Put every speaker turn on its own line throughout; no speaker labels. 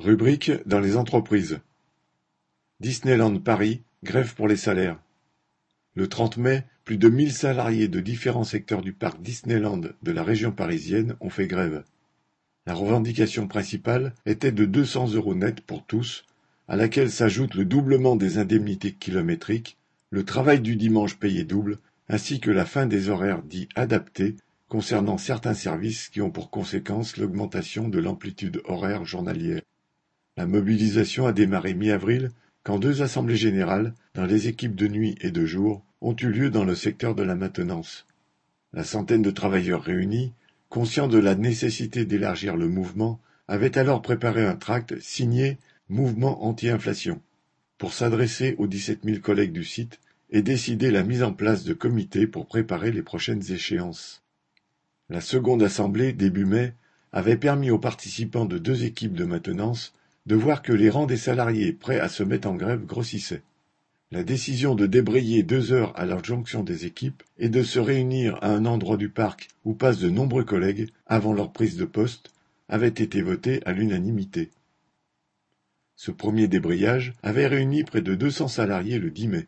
Rubrique dans les entreprises. Disneyland Paris, grève pour les salaires. Le 30 mai, plus de 1000 salariés de différents secteurs du parc Disneyland de la région parisienne ont fait grève. La revendication principale était de 200 euros net pour tous, à laquelle s'ajoute le doublement des indemnités kilométriques, le travail du dimanche payé double, ainsi que la fin des horaires dits adaptés concernant certains services qui ont pour conséquence l'augmentation de l'amplitude horaire journalière. La mobilisation a démarré mi-avril quand deux assemblées générales, dans les équipes de nuit et de jour, ont eu lieu dans le secteur de la maintenance. La centaine de travailleurs réunis, conscients de la nécessité d'élargir le mouvement, avaient alors préparé un tract signé Mouvement anti-inflation pour s'adresser aux 17 000 collègues du site et décider la mise en place de comités pour préparer les prochaines échéances. La seconde assemblée, début mai, avait permis aux participants de deux équipes de maintenance de voir que les rangs des salariés prêts à se mettre en grève grossissaient. La décision de débrayer deux heures à la jonction des équipes et de se réunir à un endroit du parc où passent de nombreux collègues avant leur prise de poste avait été votée à l'unanimité. Ce premier débrayage avait réuni près de 200 salariés le 10 mai.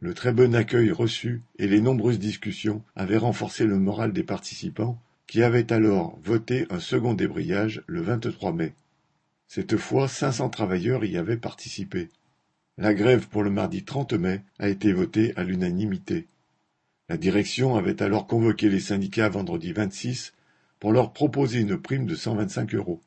Le très bon accueil reçu et les nombreuses discussions avaient renforcé le moral des participants qui avaient alors voté un second débrayage le 23 mai. Cette fois, 500 travailleurs y avaient participé. La grève pour le mardi 30 mai a été votée à l'unanimité. La direction avait alors convoqué les syndicats vendredi 26 pour leur proposer une prime de 125 euros.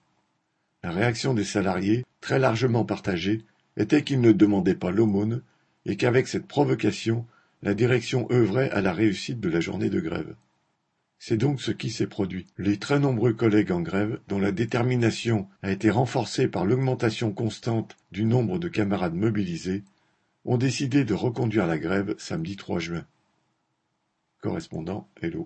La réaction des salariés, très largement partagée, était qu'ils ne demandaient pas l'aumône et qu'avec cette provocation, la direction œuvrait à la réussite de la journée de grève. C'est donc ce qui s'est produit. Les très nombreux collègues en grève, dont la détermination a été renforcée par l'augmentation constante du nombre de camarades mobilisés, ont décidé de reconduire la grève samedi 3 juin. Correspondant Hello.